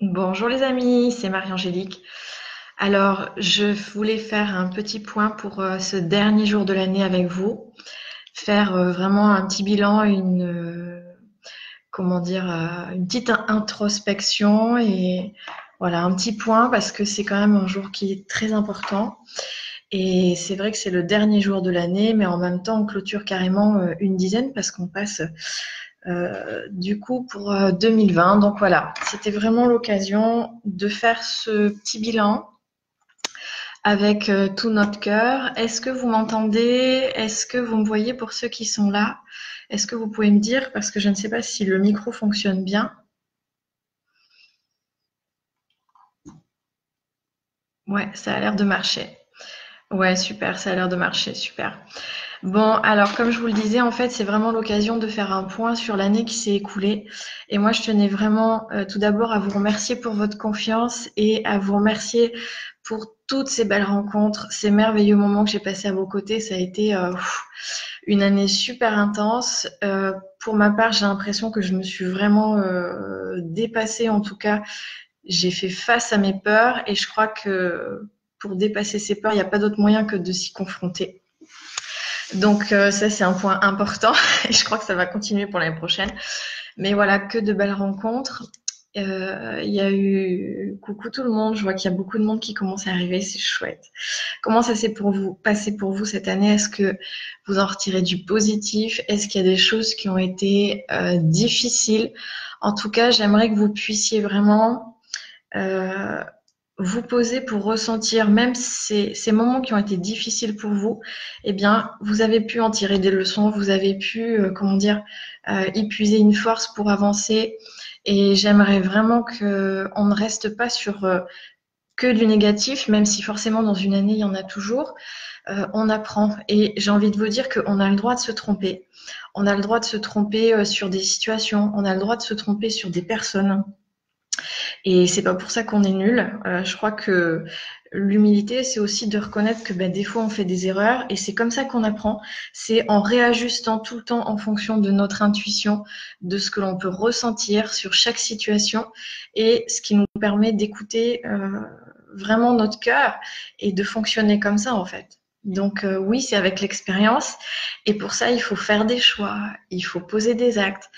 Bonjour les amis, c'est Marie-Angélique. Alors, je voulais faire un petit point pour euh, ce dernier jour de l'année avec vous, faire euh, vraiment un petit bilan, une euh, comment dire, une petite introspection et voilà un petit point parce que c'est quand même un jour qui est très important. Et c'est vrai que c'est le dernier jour de l'année, mais en même temps, on clôture carrément une dizaine parce qu'on passe euh, du coup pour 2020. Euh, Donc voilà, c'était vraiment l'occasion de faire ce petit bilan avec euh, tout notre cœur. Est-ce que vous m'entendez? Est-ce que vous me voyez pour ceux qui sont là? Est-ce que vous pouvez me dire parce que je ne sais pas si le micro fonctionne bien. Ouais, ça a l'air de marcher. Ouais, super, ça a l'air de marcher, super. Bon, alors comme je vous le disais, en fait, c'est vraiment l'occasion de faire un point sur l'année qui s'est écoulée. Et moi, je tenais vraiment euh, tout d'abord à vous remercier pour votre confiance et à vous remercier pour toutes ces belles rencontres, ces merveilleux moments que j'ai passés à vos côtés. Ça a été euh, une année super intense. Euh, pour ma part, j'ai l'impression que je me suis vraiment dépassée. En tout cas, j'ai fait face à mes peurs et je crois que pour dépasser ces peurs, il n'y a pas d'autre moyen que de s'y confronter. Donc euh, ça c'est un point important et je crois que ça va continuer pour l'année prochaine. Mais voilà, que de belles rencontres. Euh, il y a eu coucou tout le monde. Je vois qu'il y a beaucoup de monde qui commence à arriver. C'est chouette. Comment ça s'est pour vous passé pour vous cette année? Est-ce que vous en retirez du positif? Est-ce qu'il y a des choses qui ont été euh, difficiles? En tout cas, j'aimerais que vous puissiez vraiment vous poser pour ressentir même ces, moments qui ont été difficiles pour vous, eh bien, vous avez pu en tirer des leçons, vous avez pu, euh, comment dire, euh, épuiser une force pour avancer. Et j'aimerais vraiment que on ne reste pas sur euh, que du négatif, même si forcément dans une année il y en a toujours. on apprend et j'ai envie de vous dire qu'on a le droit de se tromper. On a le droit de se tromper sur des situations, on a le droit de se tromper sur des personnes. Et c'est pas pour ça qu'on est nul. Euh, je crois que l'humilité, c'est aussi de reconnaître que ben, des fois on fait des erreurs et c'est comme ça qu'on apprend. C'est en réajustant tout le temps en fonction de notre intuition, de ce que l'on peut ressentir sur chaque situation et ce qui nous permet d'écouter euh, vraiment notre cœur et de fonctionner comme ça en fait. Donc euh, oui, c'est avec l'expérience. Et pour ça, il faut faire des choix, il faut poser des actes.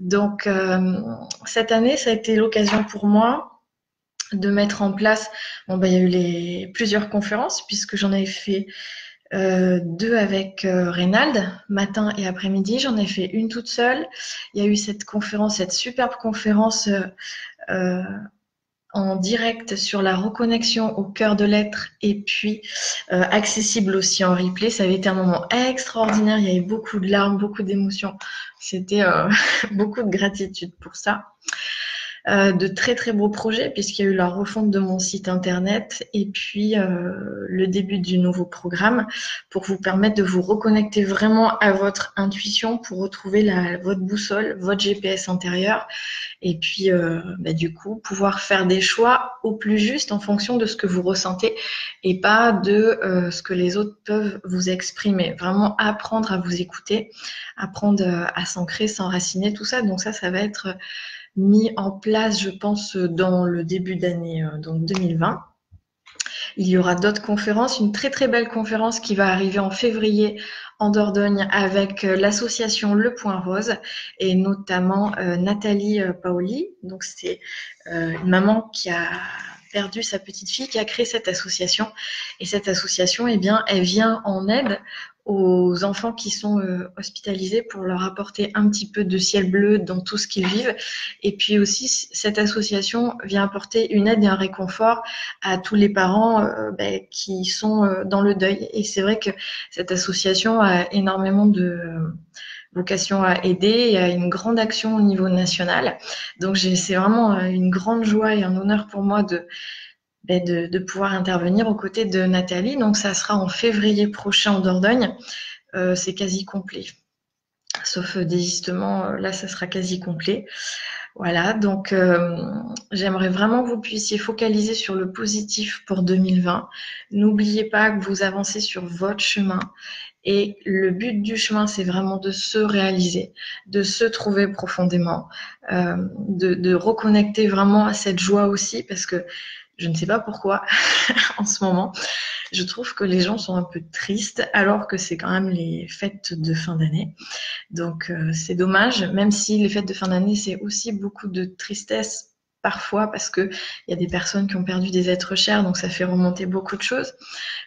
Donc euh, cette année, ça a été l'occasion pour moi de mettre en place. Bon, ben, il y a eu les plusieurs conférences puisque j'en avais fait euh, deux avec Reynald, matin et après-midi. J'en ai fait une toute seule. Il y a eu cette conférence, cette superbe conférence en direct sur la reconnexion au cœur de l'être et puis euh, accessible aussi en replay. Ça avait été un moment extraordinaire. Il y avait beaucoup de larmes, beaucoup d'émotions. C'était euh, beaucoup de gratitude pour ça. Euh, de très très beaux projets puisqu'il y a eu la refonte de mon site internet et puis euh, le début du nouveau programme pour vous permettre de vous reconnecter vraiment à votre intuition pour retrouver la, votre boussole, votre GPS intérieur et puis euh, bah, du coup pouvoir faire des choix au plus juste en fonction de ce que vous ressentez et pas de ce que les autres peuvent vous exprimer. Vraiment apprendre à vous écouter, apprendre à s'ancrer, s'enraciner, tout ça. Donc ça, ça va être mis en place, je pense, dans le début d'année euh, donc 2020. Il y aura d'autres conférences, une très très belle conférence qui va arriver en février en Dordogne avec euh, l'association Le Point Rose et notamment euh, Nathalie Paoli. Donc c'est une maman qui a perdu sa petite fille qui a créé cette association et cette association eh bien elle vient en aide aux enfants qui sont euh, hospitalisés pour leur apporter un petit peu de ciel bleu dans tout ce qu'ils vivent. Et puis aussi, cette association vient apporter une aide et un réconfort à tous les parents euh, ben, qui sont euh, dans le deuil. Et c'est vrai que cette association a énormément de vocation à aider et a une grande action au niveau national. Donc c'est vraiment une grande joie et un honneur pour moi de ben, de, pouvoir intervenir aux côtés de Nathalie. Donc ça sera en février prochain en Dordogne. Euh, c'est quasi complet. Sauf euh, désistement, euh, là ça sera quasi complet. Voilà, donc j'aimerais vraiment que vous puissiez focaliser sur le positif pour 2020. N'oubliez pas que vous avancez sur votre chemin Et le but du chemin, c'est vraiment de se réaliser, de se trouver profondément, euh, de, de reconnecter vraiment à cette joie aussi, parce que je ne sais pas pourquoi en ce moment, je trouve que les gens sont un peu tristes alors que c'est quand même les fêtes de fin d'année. Donc euh, c'est dommage, même si les fêtes de fin d'année, c'est aussi beaucoup de tristesse parfois parce que il y a des personnes qui ont perdu des êtres chers, donc ça fait remonter beaucoup de choses.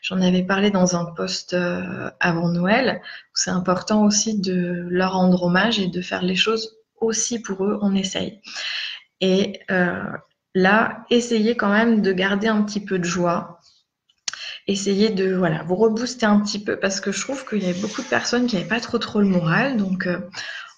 J'en avais parlé dans un post euh, avant Noël. C'est important aussi de leur rendre hommage et de faire les choses aussi pour eux. On essaye. Et euh, là, essayez quand même de garder un petit peu de joie. Essayez de voilà, vous rebooster un petit peu parce que je trouve qu'il y avait beaucoup de personnes qui n'avaient pas trop trop le moral. Donc euh,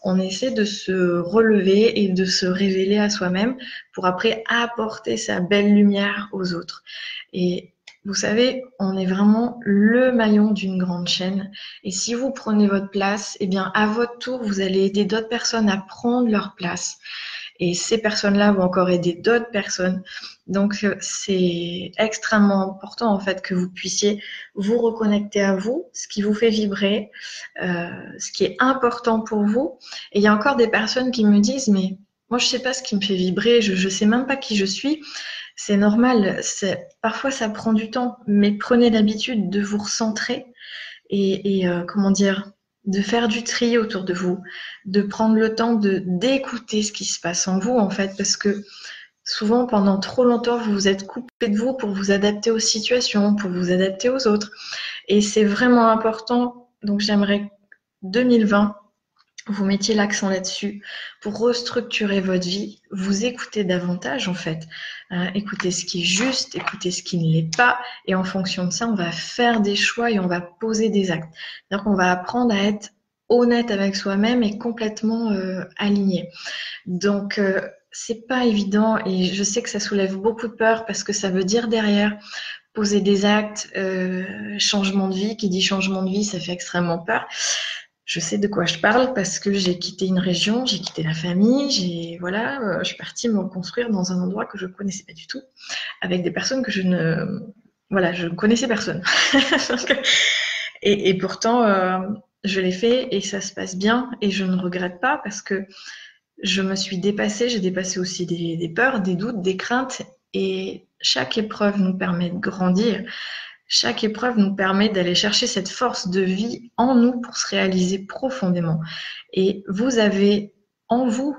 on essaie de se relever et de se révéler à soi-même pour après apporter sa belle lumière aux autres. Et vous savez, on est vraiment le maillon d'une grande chaîne. Et si vous prenez votre place, eh bien, à votre tour, vous allez aider d'autres personnes à prendre leur place. Et ces personnes-là vont encore aider d'autres personnes. Donc, euh, c'est extrêmement important, en fait, que vous puissiez vous reconnecter à vous, ce qui vous fait vibrer, euh, ce qui est important pour vous. Et il y a encore des personnes qui me disent, mais moi, je sais pas ce qui me fait vibrer, je, je sais même pas qui je suis. C'est normal. Parfois, ça prend du temps, mais prenez l'habitude de vous recentrer et, et euh, comment dire, de faire du tri autour de vous, de prendre le temps de d'écouter ce qui se passe en vous en fait, parce que souvent pendant trop longtemps vous vous êtes coupé de vous pour vous adapter aux situations, pour vous adapter aux autres, et c'est vraiment important. Donc j'aimerais 2020 vous mettiez l'accent là-dessus pour restructurer votre vie, vous écoutez davantage en fait, euh, écoutez ce qui est juste, écoutez ce qui ne l'est pas, et en fonction de ça, on va faire des choix et on va poser des actes. Donc on va apprendre à être honnête avec soi-même et complètement euh, aligné. Donc euh, c'est pas évident et je sais que ça soulève beaucoup de peur parce que ça veut dire derrière poser des actes, euh, changement de vie. Qui dit changement de vie, ça fait extrêmement peur je sais de quoi je parle parce que j'ai quitté une région, j'ai quitté la famille, j'ai voilà, euh, je suis partie me construire dans un endroit que je connaissais pas du tout, avec des personnes que je ne voilà, je ne connaissais personne. et, et, pourtant, euh, je l'ai fait et ça se passe bien et je ne regrette pas parce que je me suis dépassée, j'ai dépassé aussi des, des peurs, des doutes, des craintes et chaque épreuve nous permet de grandir. Chaque épreuve nous permet d'aller chercher cette force de vie en nous pour se réaliser profondément. Et vous avez en vous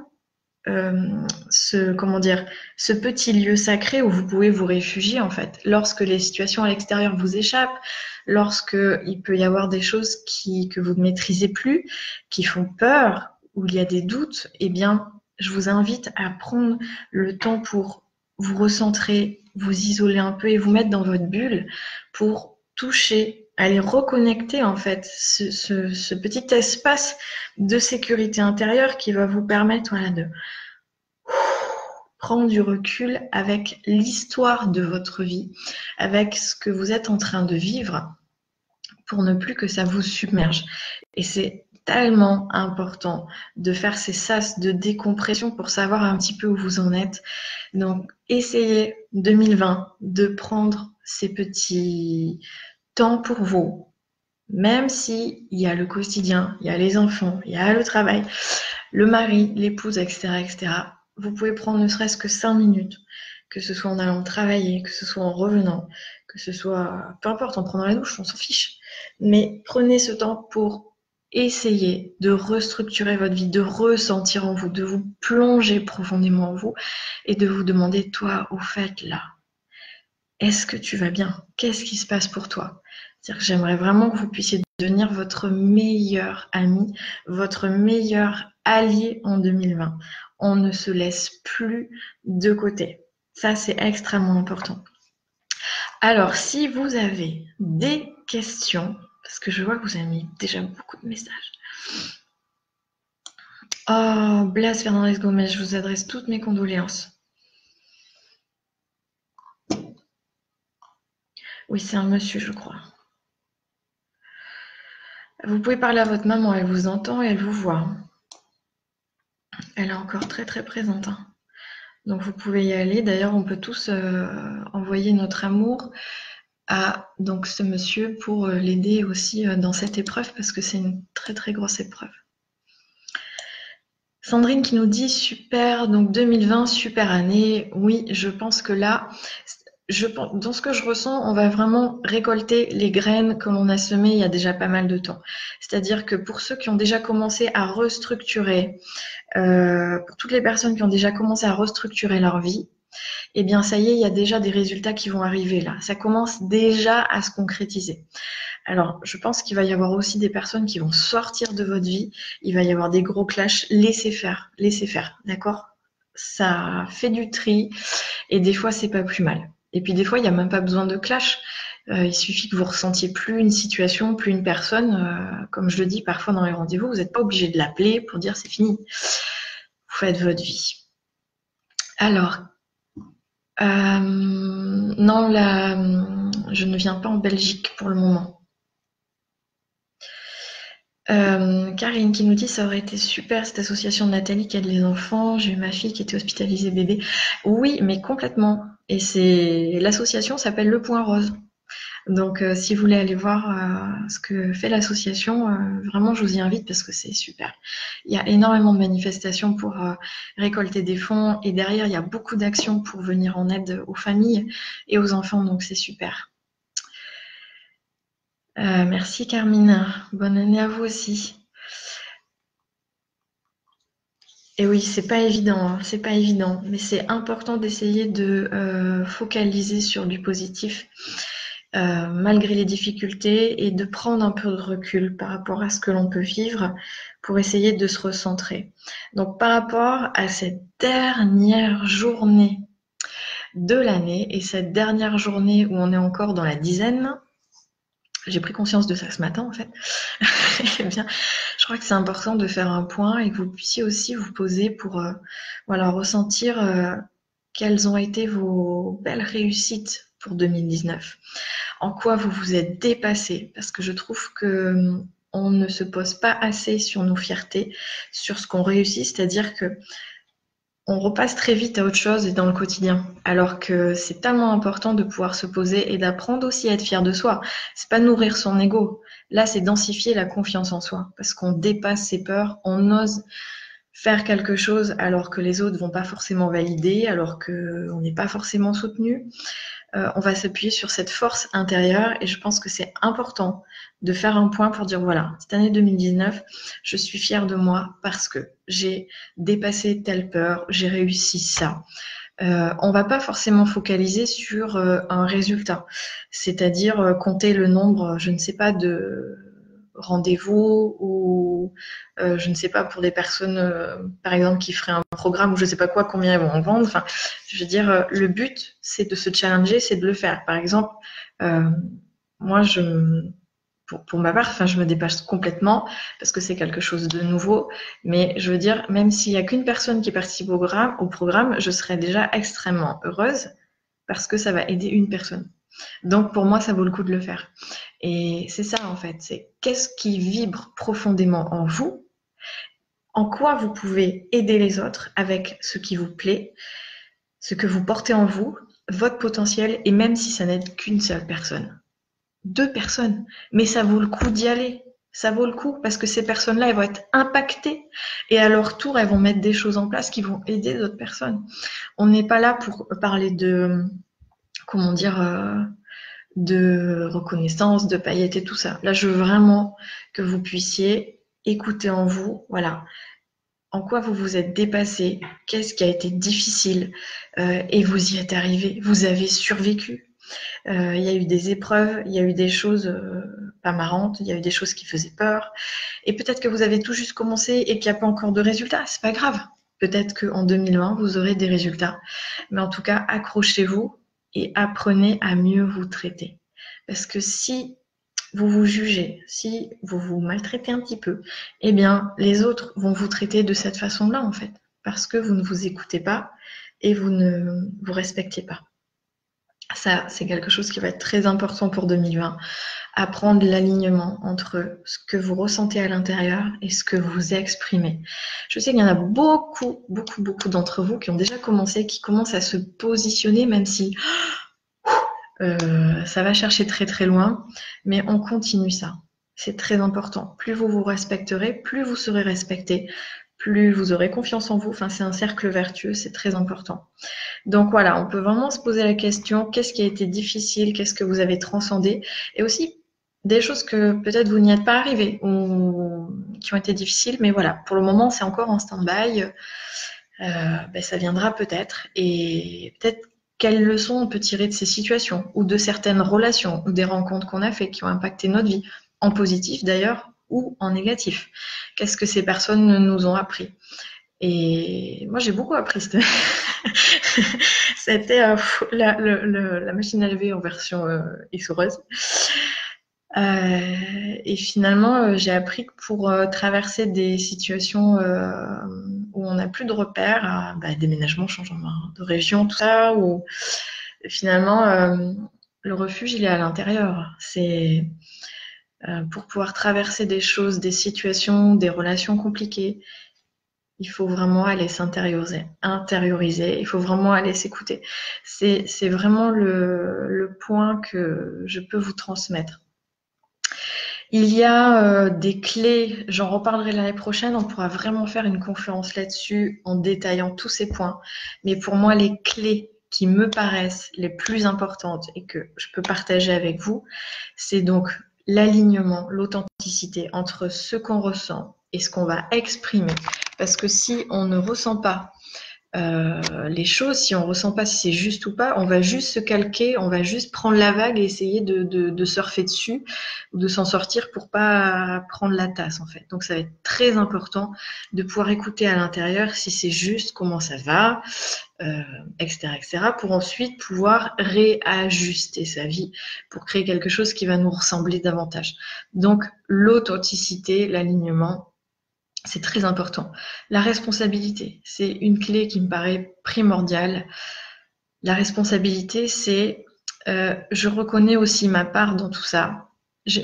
euh, ce comment dire ce petit lieu sacré où vous pouvez vous réfugier en fait lorsque les situations à l'extérieur vous échappent lorsque il peut y avoir des choses qui que vous ne maîtrisez plus qui font peur où il y a des doutes eh bien je vous invite à prendre le temps pour vous recentrer vous isoler un peu et vous mettre dans votre bulle pour toucher, aller reconnecter en fait ce, petit espace de sécurité intérieure qui va vous permettre de prendre du recul avec l'histoire de votre vie, avec ce que vous êtes en train de vivre pour ne plus que ça vous submerge. Et c'est tellement important de faire ces sas de décompression pour savoir un petit peu où vous en êtes. Donc, essayez 2020 de prendre ces petits temps pour vous, même si il y a le quotidien, il y a les enfants, il y a le travail, le mari, l'épouse, etc., etc. Vous pouvez prendre ne serait-ce que cinq minutes, que ce soit en allant travailler, que ce soit en revenant, que ce soit, peu importe, en prenant la douche, on s'en fiche. Mais prenez ce temps pour essayez de restructurer votre vie, de ressentir en vous, de vous plonger profondément en vous et de vous demander, toi, au fait, là, est-ce que tu vas bien? Qu'est-ce qui se passe pour toi? C'est-à-dire que j'aimerais vraiment que vous puissiez devenir votre meilleur ami, votre meilleur allié en 2020. On ne se laisse plus de côté. Ça, c'est extrêmement important. Alors, si vous avez des questions, parce que je vois que vous avez mis déjà beaucoup de messages. Oh, Blas Fernandez Gomez, je vous adresse toutes mes condoléances. Oui, c'est un monsieur, je crois. Vous pouvez parler à votre maman, elle vous entend et elle vous voit. Elle est encore très très présente. Hein. Donc vous pouvez y aller. D'ailleurs, on peut tous euh, envoyer notre amour à donc ce monsieur pour euh, l'aider aussi euh, dans cette épreuve parce que c'est une très très grosse épreuve. Sandrine qui nous dit super, donc 2020, super année. Oui, je pense que là, dans ce que je ressens, on va vraiment récolter les graines que l'on a semées il y a déjà pas mal de temps. C'est-à-dire que pour ceux qui ont déjà commencé à restructurer, euh, pour toutes les personnes qui ont déjà commencé à restructurer leur vie, eh bien, ça y est, il y a déjà des résultats qui vont arriver là. Ça commence déjà à se concrétiser. Alors, je pense qu'il va y avoir aussi des personnes qui vont sortir de votre vie. Il va y avoir des gros clashs. Laissez faire, laissez faire, d'accord? Ça fait du tri et des fois, c'est pas plus mal. Et puis, des fois, il n'y a même pas besoin de clash. Euh, il suffit que vous ressentiez plus une situation, plus une personne. Euh, comme je le dis parfois dans les rendez-vous, vous n'êtes pas obligé de l'appeler pour dire c'est fini. Vous faites votre vie. Alors, euh, non, je ne viens pas en Belgique pour le moment. Euh, Karine qui nous dit ça aurait été super cette association de Nathalie qui aide les enfants. J'ai eu ma fille qui était hospitalisée bébé. Oui, mais complètement. Et c'est l'association s'appelle Le Point Rose. Donc, euh, si vous voulez aller voir euh, ce que fait l'association, euh, vraiment, je vous y invite parce que c'est super. Il y a énormément de manifestations pour récolter des fonds et derrière, il y a beaucoup d'actions pour venir en aide aux familles et aux enfants, donc c'est super. merci Carmine. Bonne année à vous aussi. Et oui, c'est pas évident, hein, c'est pas évident, mais c'est important d'essayer de focaliser sur du positif euh, malgré les difficultés et de prendre un peu de recul par rapport à ce que l'on peut vivre pour essayer de se recentrer. Donc par rapport à cette dernière journée de l'année et cette dernière journée où on est encore dans la dizaine, j'ai pris conscience de ça ce matin en fait. eh bien, je crois que c'est important de faire un point et que vous puissiez aussi vous poser pour euh, voilà ressentir euh, quelles ont été vos belles réussites pour 2019 En quoi vous vous êtes dépassé Parce que je trouve que hum, on ne se pose pas assez sur nos fiertés, sur ce qu'on réussit, c'est-à-dire que on repasse très vite à autre chose et dans le quotidien. Alors que c'est tellement important de pouvoir se poser et d'apprendre aussi à être fier de soi. C'est pas nourrir son ego. Là, c'est densifier la confiance en soi parce qu'on dépasse ses peurs, on ose faire quelque chose alors que les autres vont pas forcément valider, alors qu'on n'est pas forcément soutenu. Euh, on va s'appuyer sur cette force intérieure et je pense que c'est important de faire un point pour dire voilà, cette année 2019, je suis fière de moi parce que j'ai dépassé telle peur, j'ai réussi ça. Euh, on va pas forcément focaliser sur euh, un résultat, c'est-à-dire euh, compter le nombre, je ne sais pas, de rendez-vous ou euh, je ne sais pas pour des personnes euh, par exemple qui feraient un programme ou je ne sais pas quoi combien ils vont en vendre. Je veux dire euh, le but c'est de se challenger c'est de le faire. Par exemple moi je pour, ma part je me dépasse complètement parce que c'est quelque chose de nouveau. Mais je veux dire même s'il n'y a qu'une personne qui participe au programme, au programme je serais déjà extrêmement heureuse parce que ça va aider une personne donc pour moi, ça vaut le coup de le faire. Et c'est ça en fait, c'est qu'est-ce qui vibre profondément en vous, en quoi vous pouvez aider les autres avec ce qui vous plaît, ce que vous portez en vous, votre potentiel, et même si ça n'aide qu'une seule personne. Deux personnes, mais ça vaut le coup d'y aller. Ça vaut le coup parce que ces personnes-là, elles vont être impactées et à leur tour, elles vont mettre des choses en place qui vont aider d'autres personnes. On n'est pas là pour parler de, comment dire, euh, de reconnaissance, de paillettes et tout ça. Là, je veux vraiment que vous puissiez écouter en vous, voilà, en quoi vous vous êtes dépassé, qu'est-ce qui a été difficile, euh, et vous y êtes arrivé, vous avez survécu. Euh, il y a eu des épreuves, il y a eu des choses pas marrantes, il y a eu des choses qui faisaient peur, et peut-être que vous avez tout juste commencé et qu'il n'y a pas encore de résultats, c'est pas grave. Peut-être qu'en 2020, vous aurez des résultats. Mais en tout cas, accrochez-vous, et apprenez à mieux vous traiter. Parce que si vous vous jugez, si vous vous maltraitez un petit peu, eh bien, les autres vont vous traiter de cette façon-là, en fait, parce que vous ne vous écoutez pas et vous ne vous respectez pas. Ça, c'est quelque chose qui va être très important pour 2020. Apprendre l'alignement entre ce que vous ressentez à l'intérieur et ce que vous exprimez. Je sais qu'il y en a beaucoup, beaucoup, beaucoup d'entre vous qui ont déjà commencé, qui commencent à se positionner, même si euh, ça va chercher très très loin, mais on continue ça. C'est très important. Plus vous vous respecterez, plus vous serez respecté, plus vous aurez confiance en vous. Enfin, c'est un cercle vertueux, c'est très important. Donc voilà, on peut vraiment se poser la question qu'est-ce qui a été difficile, qu'est-ce que vous avez transcendé, et aussi des choses que peut-être vous n'y êtes pas arrivé ou qui ont été difficiles, mais voilà, pour le moment, c'est encore en stand-by. Euh, ben, ça viendra peut-être, et peut-être quelles leçons on peut tirer de ces situations ou de certaines relations ou des rencontres qu'on a fait qui ont impacté notre vie, en positif d'ailleurs ou en négatif. Qu'est-ce que ces personnes nous ont appris Et moi, j'ai beaucoup appris. C'était euh, la, machine à lever en version euh, euh, et finalement, euh, j'ai appris que pour traverser des situations où on n'a plus de repères, bah, déménagement, changement de région, tout ça, où finalement, le refuge, il est à l'intérieur. C'est pour pouvoir traverser des choses, des situations, des relations compliquées. Il faut vraiment aller s'intérioriser, intérioriser. Il faut vraiment aller s'écouter. C'est vraiment le, le point que je peux vous transmettre. Il y a euh, des clés, j'en reparlerai l'année prochaine, on pourra vraiment faire une conférence là-dessus en détaillant tous ces points. Mais pour moi, les clés qui me paraissent les plus importantes et que je peux partager avec vous, c'est donc l'alignement, l'authenticité entre ce qu'on ressent et ce qu'on va exprimer. Parce que si on ne ressent pas euh, les choses, si on ressent pas si c'est juste ou pas, on va juste se calquer, on va juste prendre la vague et essayer de, de, de surfer dessus ou de s'en sortir pour pas prendre la tasse en fait. Donc ça va être très important de pouvoir écouter à l'intérieur si c'est juste, comment ça va, euh, etc., etc., pour ensuite pouvoir réajuster sa vie pour créer quelque chose qui va nous ressembler davantage. Donc l'authenticité, l'alignement, c'est très important. La responsabilité, c'est une clé qui me paraît primordiale. La responsabilité, c'est euh, je reconnais aussi ma part dans tout ça,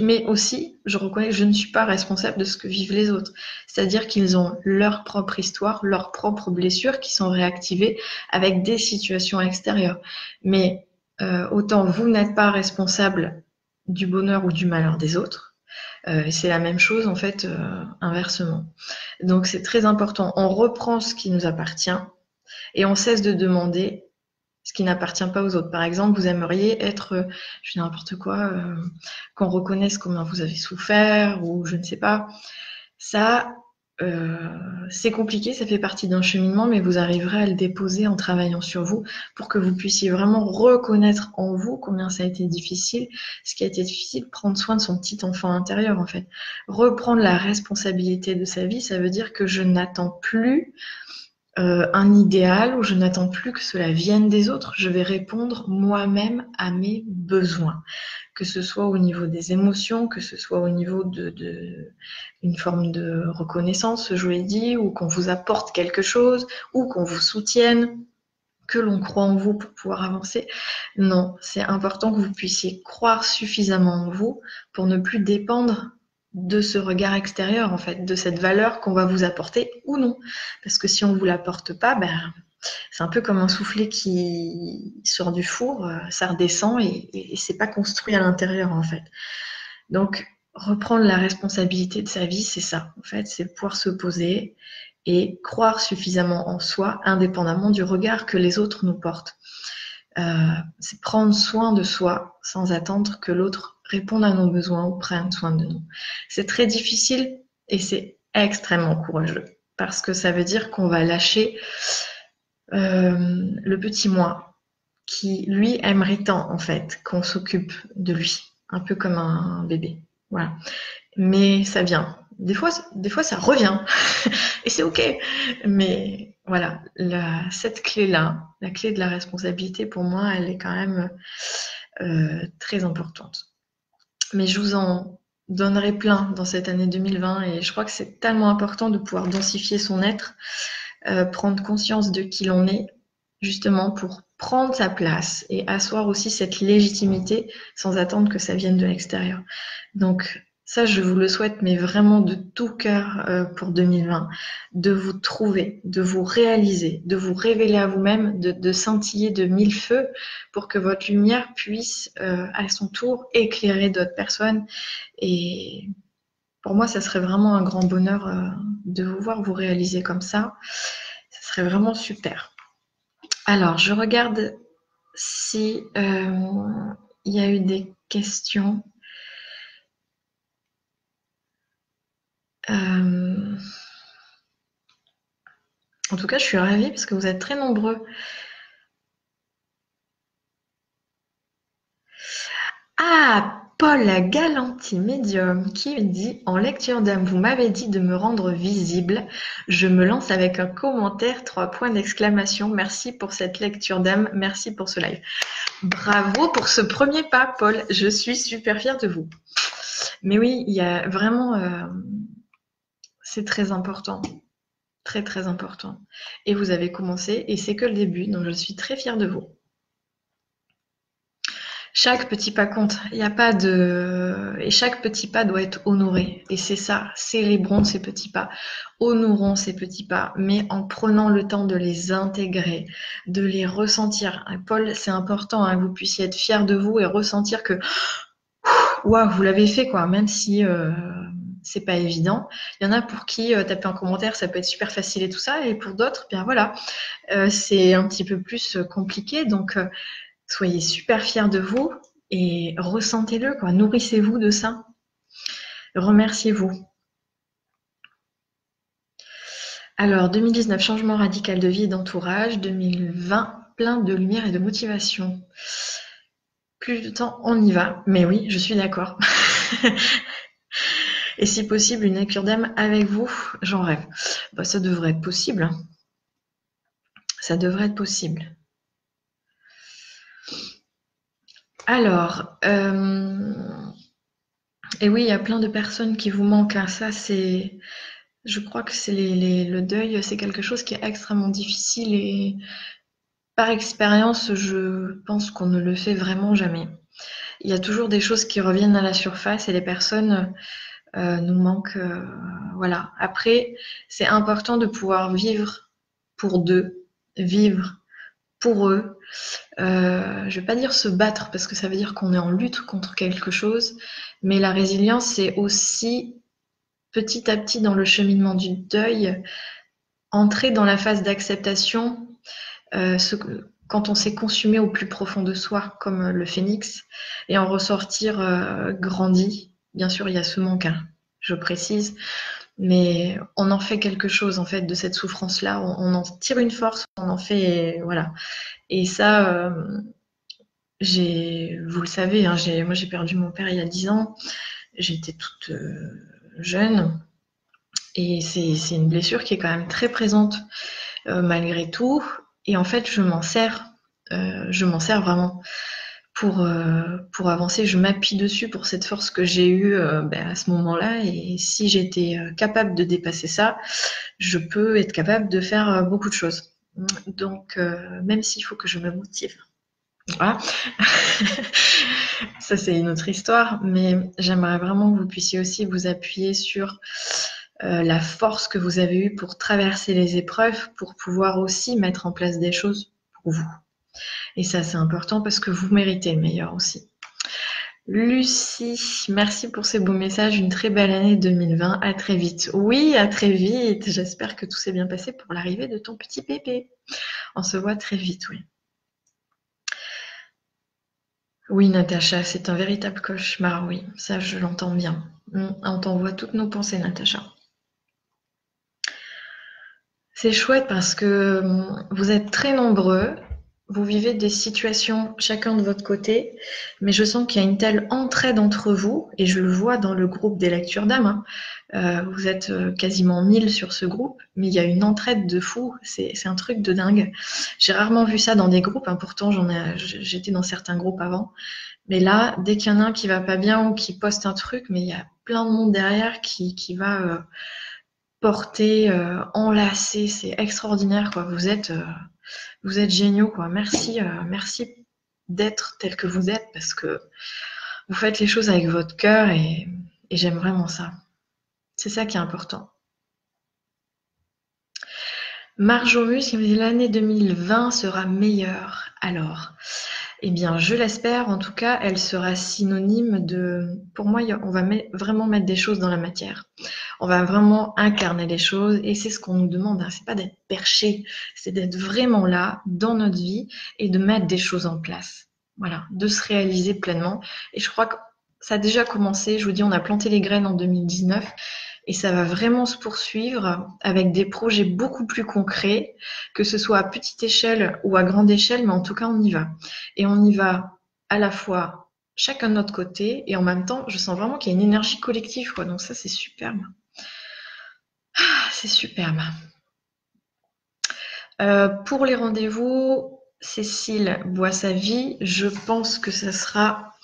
mais aussi je reconnais que je ne suis pas responsable de ce que vivent les autres. C'est-à-dire qu'ils ont leur propre histoire, leurs propres blessures qui sont réactivées avec des situations extérieures. Mais euh, autant vous n'êtes pas responsable du bonheur ou du malheur des autres, euh, c'est la même chose en fait euh, inversement. Donc c'est très important. On reprend ce qui nous appartient et on cesse de demander ce qui n'appartient pas aux autres. Par exemple, vous aimeriez être, euh, je dis n'importe quoi, qu'on reconnaisse comment vous avez souffert ou je ne sais pas. Ça, c'est compliqué, ça fait partie d'un cheminement, mais vous arriverez à le déposer en travaillant sur vous pour que vous puissiez vraiment reconnaître en vous combien ça a été difficile, ce qui a été difficile, prendre soin de son petit enfant intérieur en fait. Reprendre la responsabilité de sa vie, ça veut dire que je n'attends plus euh, un idéal où je n'attends plus que cela vienne des autres, je vais répondre moi-même à mes besoins, que ce soit au niveau des émotions, que ce soit au niveau de, forme de reconnaissance, je l'ai dit, ou qu'on vous apporte quelque chose, ou qu'on vous soutienne, que l'on croit en vous pour pouvoir avancer. Non, c'est important que vous puissiez croire suffisamment en vous pour ne plus dépendre de ce regard extérieur, en fait, de cette valeur qu'on va vous apporter ou non. Parce que si on ne vous l'apporte pas, ben, c'est un peu comme un soufflet qui sort du four, euh, ça redescend et, c'est pas construit à l'intérieur, en fait. Donc, reprendre la responsabilité de sa vie, c'est ça, en fait, c'est pouvoir se poser et croire suffisamment en soi, indépendamment du regard que les autres nous portent. Euh, c'est prendre soin de soi sans attendre que l'autre répondre à nos besoins ou prennent soin de nous. C'est très difficile et c'est extrêmement courageux parce que ça veut dire qu'on va lâcher euh, le petit moi qui, lui, aimerait tant en fait qu'on s'occupe de lui, un peu comme un bébé. Voilà. Mais ça vient. Des fois, des fois ça revient et c'est ok. Mais voilà, cette clé-là, la clé de la responsabilité, pour moi, elle est quand même euh, très importante mais je vous en donnerai plein dans cette année 2020 et je crois que c'est tellement important de pouvoir densifier son être, euh, prendre conscience de qui l'on est, justement pour prendre sa place et asseoir aussi cette légitimité sans attendre que ça vienne de l'extérieur. Donc Ça, je vous le souhaite, mais vraiment de tout cœur euh, pour 2020, de vous trouver, de vous réaliser, de vous révéler à vous-même, de, scintiller de mille feux pour que votre lumière puisse euh, à son tour éclairer d'autres personnes. Et pour moi, ça serait vraiment un grand bonheur euh, de vous voir vous réaliser comme ça. Ça serait vraiment super. Alors, je regarde si il y a eu des questions. Euh, en tout cas, je suis ravie parce que vous êtes très nombreux. Ah, Paul la Galantie Médium qui dit En lecture d'âme, vous m'avez dit de me rendre visible. Je me lance avec un commentaire, trois points d'exclamation. Merci pour cette lecture d'âme, merci pour ce live. Bravo pour ce premier pas, Paul. Je suis super fière de vous. Mais oui, il y a vraiment. Euh, c'est très important. Très, très important. Et vous avez commencé et c'est que le début, donc je suis très fière de vous. Chaque petit pas compte. Il n'y a pas de. Et chaque petit pas doit être honoré. Et c'est ça. Célébrons ces petits pas. Honorons ces petits pas. Mais en prenant le temps de les intégrer, de les ressentir. Paul, c'est important hein, que vous puissiez être fier de vous et ressentir que. Waouh, vous l'avez fait, quoi. Même si. Euh, c'est pas évident. Il y en a pour qui euh, taper en commentaire, ça peut être super facile et tout ça, et pour d'autres, bien voilà, euh, c'est un petit peu plus euh, compliqué. Donc, soyez super fiers de vous et ressentez-le, quoi. Nourrissez-vous de ça. Remerciez-vous. Alors, 2019, changement radical de vie et d'entourage. 2020, plein de lumière et de motivation. Plus de temps, on y va. Mais oui, je suis d'accord. Et si possible, une lecture d'âme avec vous, j'en rêve. Bah, ça devrait être possible. Hein. Ça devrait être possible. Alors, euh, et oui, il y a plein de personnes qui vous manquent. Hein. Ça, c'est, je crois que c'est le deuil, c'est quelque chose qui est extrêmement difficile et par expérience, je pense qu'on ne le fait vraiment jamais. Il y a toujours des choses qui reviennent à la surface et les personnes euh, nous manque. Euh, voilà. Après, c'est important de pouvoir vivre pour deux, vivre pour eux. Euh, je vais pas dire se battre parce que ça veut dire qu'on est en lutte contre quelque chose, mais la résilience, c'est aussi petit à petit dans le cheminement du deuil, entrer dans la phase d'acceptation, quand on s'est consumé au plus profond de soi, comme le phénix, et en ressortir grandi, Bien sûr, il y a ce manque, hein, je précise, mais on en fait quelque chose en fait de cette souffrance-là. On, en tire une force, on en fait, voilà. Et ça, euh, j'ai, vous le savez, hein, moi j'ai perdu mon père il y a dix ans. J'étais toute euh, jeune et c'est une blessure qui est quand même très présente euh, malgré tout. Et en fait, je m'en sers, je m'en sers vraiment pour, euh, pour avancer. Je m'appuie dessus pour cette force que j'ai eue euh, ben, à ce moment-là. Et si j'étais euh, capable de dépasser ça, je peux être capable de faire beaucoup de choses. Donc, même s'il faut que je me motive. Voilà. ça, c'est une autre histoire. Mais j'aimerais vraiment que vous puissiez aussi vous appuyer sur la force que vous avez eue pour traverser les épreuves, pour pouvoir aussi mettre en place des choses pour vous. Et ça, c'est important parce que vous méritez le meilleur aussi. Lucie, merci pour ces beaux messages. Une très belle année 2020. À très vite. Oui, à très vite. J'espère que tout s'est bien passé pour l'arrivée de ton petit bébé. On se voit très vite, oui. Oui, Natacha, c'est un véritable cauchemar, oui. Ça, je l'entends bien. On t'envoie toutes nos pensées, Natacha. C'est chouette parce que hum, vous êtes très nombreux vous vivez des situations chacun de votre côté, mais je sens qu'il y a une telle entraide entre vous, et je le vois dans le groupe des lectures d'âme. Hein. Euh, vous êtes euh, quasiment 1000 sur ce groupe, mais il y a une entraide de fou, c'est un truc de dingue. J'ai rarement vu ça dans des groupes, hein. pourtant j'étais dans certains groupes avant, mais là, dès qu'il y en a un qui va pas bien ou qui poste un truc, mais il y a plein de monde derrière qui, qui va euh, porter, enlacer, c'est extraordinaire quoi. Vous êtes vous êtes géniaux, quoi. Merci, euh, merci d'être tel que vous êtes parce que vous faites les choses avec votre cœur et j'aime vraiment ça. C'est ça qui est important. Marjomus qui me dit l'année 2020 sera meilleure. Alors, eh bien, je l'espère. En tout cas, elle sera synonyme de. Pour moi, on va vraiment mettre des choses dans la matière. On va vraiment incarner les choses, et c'est ce qu'on nous demande. Hein. C'est pas d'être perché, c'est d'être vraiment là dans notre vie et de mettre des choses en place. Voilà, de se réaliser pleinement. Et je crois que ça a déjà commencé. Je vous dis, on a planté les graines en 2019 et ça va vraiment se poursuivre avec des projets beaucoup plus concrets, que ce soit à petite échelle ou à grande échelle, mais en tout cas, on y va. Et on y va à la fois chacun de notre côté, et en même temps, je sens vraiment qu'il y a une énergie collective, quoi. Donc ça, c'est superbe. C'est superbe. Euh, pour les rendez-vous, Cécile boit sa vie. Je pense que ça sera.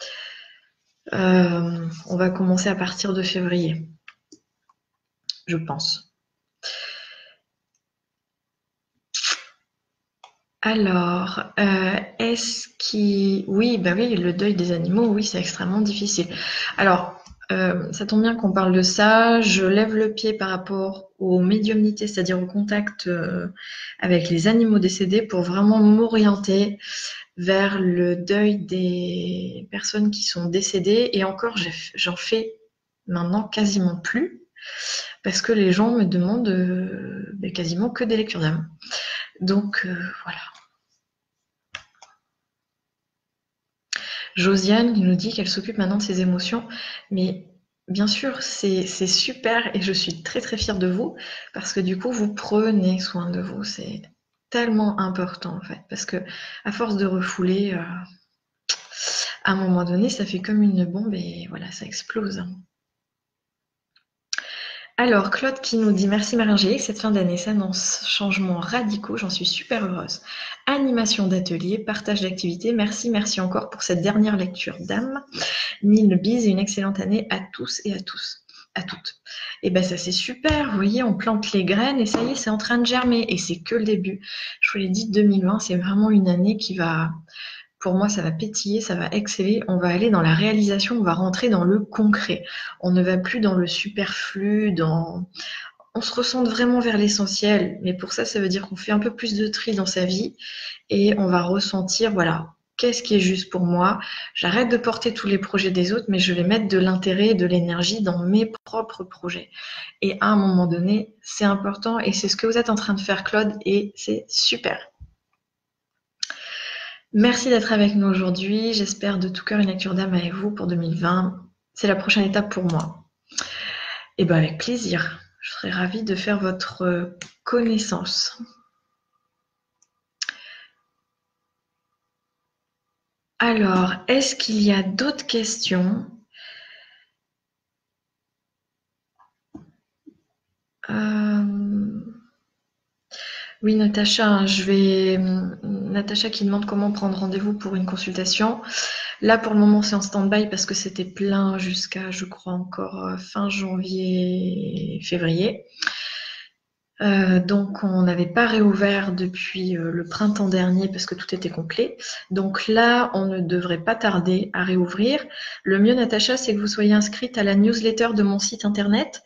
Euh, on va commencer à partir de février je pense. Alors, euh, est-ce qui... Oui, bah oui, le deuil des animaux, oui, c'est extrêmement difficile. Alors, ça tombe bien qu'on parle de ça. Je lève le pied par rapport aux médiumnités, c'est-à-dire au contact euh, avec les animaux décédés pour vraiment m'orienter vers le deuil des personnes qui sont décédées. Et encore, j'en fais maintenant quasiment plus parce que les gens me demandent euh, ben, quasiment que des lectures d'âme. Donc euh, voilà. Josiane nous dit qu'elle s'occupe maintenant de ses émotions, mais bien sûr, c'est super et je suis très très fière de vous parce que du coup, vous prenez soin de vous. C'est tellement important en fait parce que à force de refouler, euh, à un moment donné, ça fait comme une bombe et voilà, ça explose. Alors, Claude qui nous dit merci Marie-Angélique, cette fin d'année s'annonce changements radicaux, j'en suis super heureuse. Animation d'atelier, partage d'activités, merci, merci encore pour cette dernière lecture d'âme. Mille bise et une excellente année à tous et à tous, à toutes. Et eh ben ça c'est super, vous voyez, on plante les graines et ça y est, c'est en train de germer et c'est que le début. Je vous l'ai dit, 2020, c'est vraiment une année qui va pour moi, ça va pétiller, ça va exceller. On va aller dans la réalisation, on va rentrer dans le concret. On ne va plus dans le superflu, dans. On se ressent vraiment vers l'essentiel. Mais pour ça, ça veut dire qu'on fait un peu plus de tri dans sa vie et on va ressentir, voilà, qu'est-ce qui est juste pour moi. J'arrête de porter tous les projets des autres, mais je vais mettre de l'intérêt, de l'énergie dans mes propres projets. Et à un moment donné, c'est important et c'est ce que vous êtes en train de faire, Claude, et c'est super. Merci d'être avec nous aujourd'hui. J'espère de tout cœur une lecture d'âme avec vous pour 2020. C'est la prochaine étape pour moi. Et eh bien avec plaisir. Je serais ravie de faire votre connaissance. Alors, est-ce qu'il y a d'autres questions? Euh... Oui, Natacha, je vais. Natacha qui demande comment prendre rendez-vous pour une consultation. Là, pour le moment, c'est en stand-by parce que c'était plein jusqu'à, je crois, encore euh, fin janvier, février. Euh, donc on n'avait pas réouvert depuis euh, le printemps dernier parce que tout était complet. Donc là, on ne devrait pas tarder à réouvrir. Le mieux, Natacha, c'est que vous soyez inscrite à la newsletter de mon site internet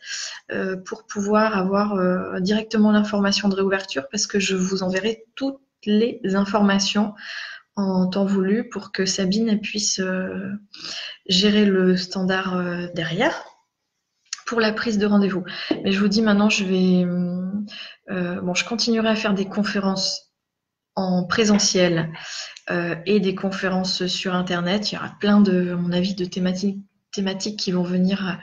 euh, pour pouvoir avoir directement l'information de réouverture parce que je vous enverrai toutes les informations en temps voulu pour que Sabine puisse gérer le standard derrière pour la prise de rendez-vous. Mais je vous dis maintenant, je vais, euh, bon, je continuerai à faire des conférences en présentiel euh, et des conférences sur Internet. Il y aura plein de, à mon avis, de thématiques, qui vont venir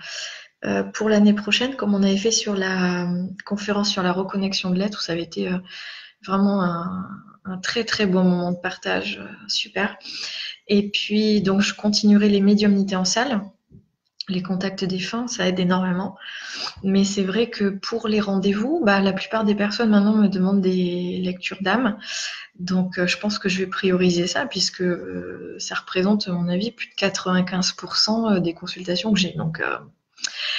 euh, pour l'année prochaine, comme on avait fait sur la conférence sur la reconnexion de l'être, où ça avait été vraiment un, un, très très bon moment de partage, super. Et puis donc je continuerai les médiumnités en salle les contacts défunts, ça aide énormément. Mais c'est vrai que pour les rendez-vous, bah, la plupart des personnes maintenant me demandent des lectures d'âme. Donc euh, je pense que je vais prioriser ça puisque euh, ça représente, à mon avis, plus de 95% euh, des consultations que j'ai. Donc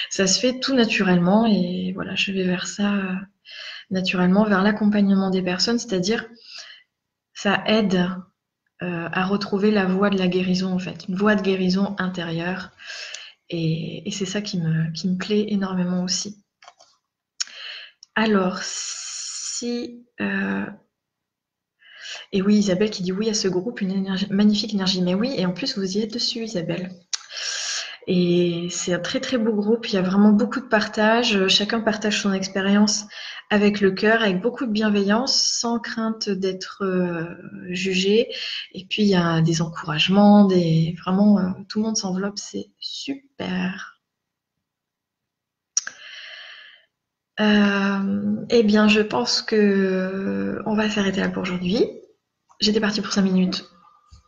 ça se fait tout naturellement et voilà, je vais vers ça naturellement, vers l'accompagnement des personnes, c'est-à-dire ça aide à retrouver la voie de la guérison en fait, une voie de guérison intérieure Et, c'est ça qui me, plaît énormément aussi. Alors, si... Euh, et oui, Isabelle qui dit oui à ce groupe, une magnifique énergie. Mais oui, et en plus, vous y êtes dessus, Isabelle. Et c'est un très très beau groupe. Il y a vraiment beaucoup de partage. Chacun partage son expérience avec le cœur, avec beaucoup de bienveillance, sans crainte d'être euh, jugé. Et puis il y a des encouragements, des vraiment euh, tout le monde s'enveloppe. C'est super. Euh, eh bien, je pense que on va s'arrêter là pour aujourd'hui. J'étais partie pour 5 minutes.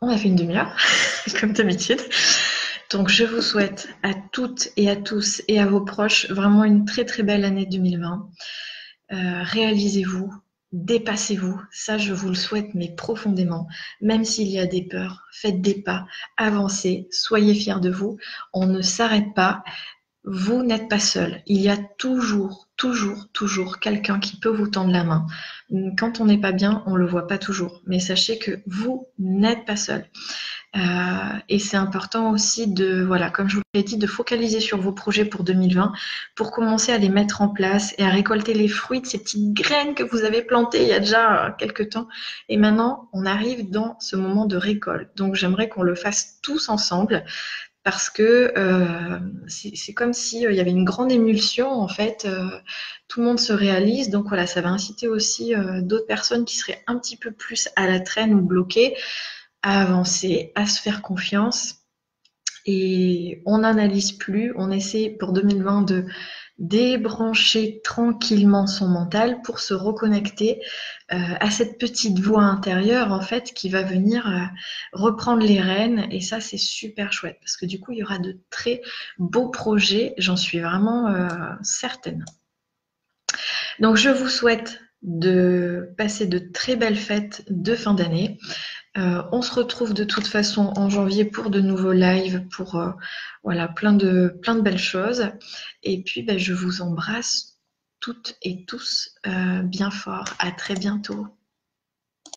On a fait une demi-heure, comme d'habitude. Donc, je vous souhaite à toutes et à tous et à vos proches vraiment une très très belle année 2020. Euh, réalisez-vous, dépassez-vous. Ça, je vous le souhaite, mais profondément. Même s'il y a des peurs, faites des pas, avancez, soyez fiers de vous. On ne s'arrête pas. Vous n'êtes pas seul. Il y a toujours, toujours, toujours quelqu'un qui peut vous tendre la main. Quand on n'est pas bien, on le voit pas toujours. Mais sachez que vous n'êtes pas seul. Euh, et c'est important aussi de, voilà, comme je vous l'ai dit, de focaliser sur vos projets pour 2020 pour commencer à les mettre en place et à récolter les fruits de ces petites graines que vous avez plantées il y a déjà quelques temps. Et maintenant, on arrive dans ce moment de récolte. Donc, j'aimerais qu'on le fasse tous ensemble parce que euh, c'est comme s'il euh, y avait une grande émulsion, en fait, euh, tout le monde se réalise, donc voilà, ça va inciter aussi d'autres personnes qui seraient un petit peu plus à la traîne ou bloquées à avancer, à se faire confiance. Et on n'analyse plus, on essaie pour 2020 de débrancher tranquillement son mental pour se reconnecter euh, à cette petite voix intérieure en fait qui va venir euh, reprendre les rênes et ça c'est super chouette parce que du coup il y aura de très beaux projets, j'en suis vraiment euh, certaine. Donc je vous souhaite de passer de très belles fêtes de fin d'année. Euh, on se retrouve de toute façon en janvier pour de nouveaux lives, pour euh, voilà, plein de, plein de belles choses. Et puis, ben, je vous embrasse toutes et tous euh, bien fort. À très bientôt.